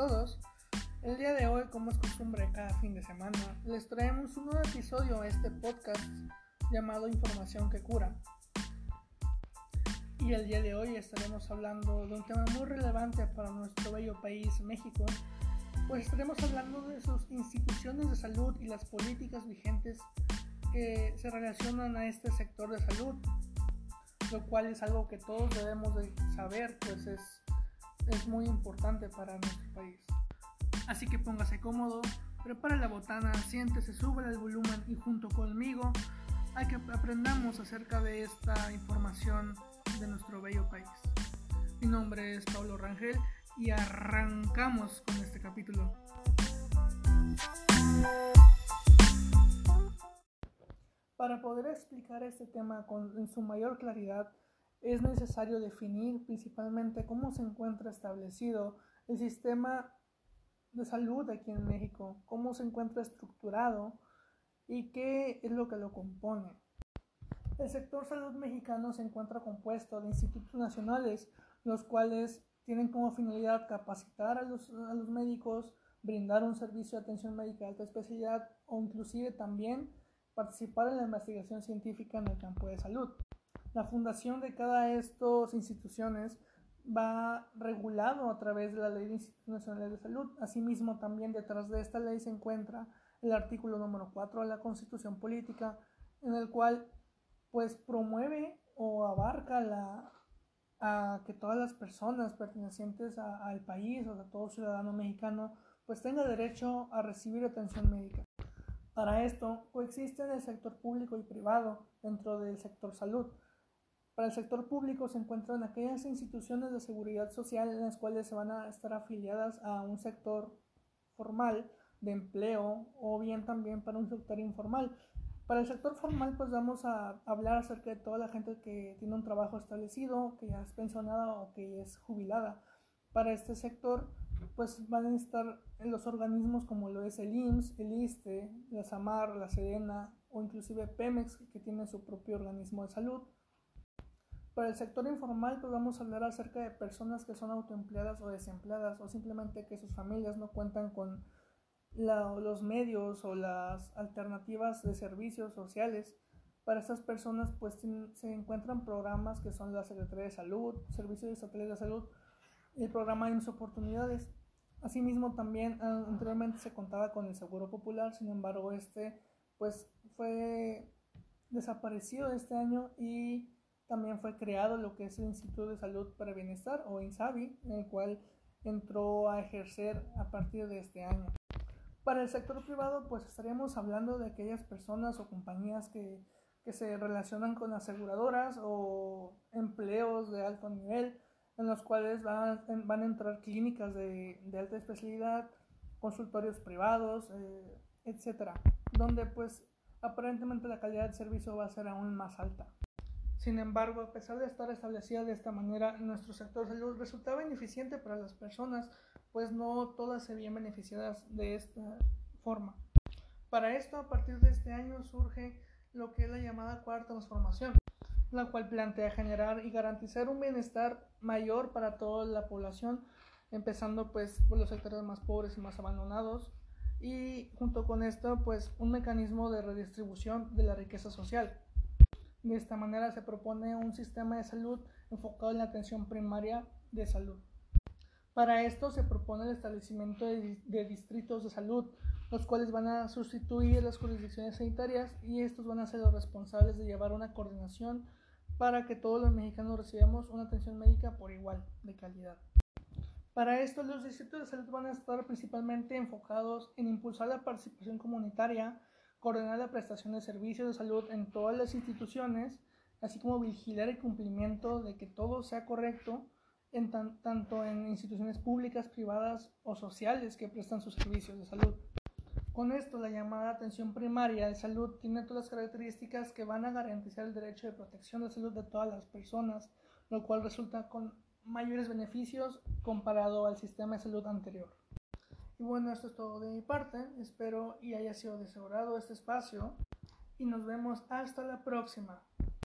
todos. El día de hoy, como es costumbre cada fin de semana, les traemos un nuevo episodio a este podcast llamado Información que cura. Y el día de hoy estaremos hablando de un tema muy relevante para nuestro bello país, México, pues estaremos hablando de sus instituciones de salud y las políticas vigentes que se relacionan a este sector de salud, lo cual es algo que todos debemos de saber, pues es es muy importante para nuestro país. Así que póngase cómodo, prepare la botana, siéntese, sube el volumen y junto conmigo hay que aprendamos acerca de esta información de nuestro bello país. Mi nombre es Pablo Rangel y arrancamos con este capítulo. Para poder explicar este tema con, en su mayor claridad, es necesario definir principalmente cómo se encuentra establecido el sistema de salud aquí en México, cómo se encuentra estructurado y qué es lo que lo compone. El sector salud mexicano se encuentra compuesto de institutos nacionales, los cuales tienen como finalidad capacitar a los, médicos, brindar un servicio de atención médica de alta especialidad o inclusive también participar en la investigación científica en el campo de salud. La fundación de cada de estas instituciones va regulado a través de la Ley de de Salud. Asimismo, también detrás de esta ley se encuentra el artículo número 4 de la Constitución Política, en el cual pues promueve o abarca la, a que todas las personas pertenecientes al país, o sea, todo ciudadano mexicano, pues tenga derecho a recibir atención médica. Para esto coexisten el sector público y privado dentro del sector salud. Para el sector público se encuentran aquellas instituciones de seguridad social en las cuales se van a estar afiliadas a un sector formal de empleo o bien también para un sector informal. Para el sector formal pues vamos a hablar acerca de toda la gente que tiene un trabajo establecido, que ya es pensionada o que es jubilada. Para este sector pues van a estar los organismos como lo es el IMSS, el ISTE, la SAMAR, la SEDENA o inclusive Pemex que tiene su propio organismo de salud. Para el sector informal, pues vamos a hablar acerca de personas que son autoempleadas o desempleadas o simplemente que sus familias no cuentan con los medios o las alternativas de servicios sociales. Para estas personas, pues se encuentran programas que son la Secretaría de Salud, Servicios Estatales de Salud y el programa IMSS Oportunidades. Asimismo, también ah, anteriormente se contaba con el Seguro Popular, sin embargo, este pues fue desaparecido este año y también fue creado lo que es el Instituto de Salud para Bienestar o INSABI, en el cual entró a ejercer a partir de este año. Para el sector privado, pues estaríamos hablando de aquellas personas o compañías que, que se relacionan con aseguradoras o empleos de alto nivel, en los cuales van, van a entrar clínicas de, alta especialidad, consultorios privados, eh, etcétera, donde pues aparentemente la calidad del servicio va a ser aún más alta. Sin embargo, a pesar de estar establecida de esta manera, nuestro sector salud resultaba ineficiente para las personas, pues no todas se veían beneficiadas de esta forma. Para esto, a partir de este año surge lo que es la llamada cuarta transformación, la cual plantea generar y garantizar un bienestar mayor para toda la población, empezando pues por los sectores más pobres y más abandonados, y junto con esto pues un mecanismo de redistribución de la riqueza social de esta manera se propone un sistema de salud enfocado en la atención primaria de salud. Para esto se propone el establecimiento de, distritos de salud, los cuales van a sustituir las jurisdicciones sanitarias y estos van a ser los responsables de llevar una coordinación para que todos los mexicanos recibamos una atención médica por igual de calidad. Para esto los distritos de salud van a estar principalmente enfocados en impulsar la participación comunitaria, coordinar la prestación de servicios de salud en todas las instituciones, así como vigilar el cumplimiento de que todo sea correcto en tanto en instituciones públicas, privadas o sociales que prestan sus servicios de salud. Con esto, la llamada atención primaria de salud tiene todas las características que van a garantizar el derecho de protección de salud de todas las personas, lo cual resulta con mayores beneficios comparado al sistema de salud anterior. Y bueno, esto es todo de mi parte. Espero y haya sido de este espacio. Y nos vemos hasta la próxima.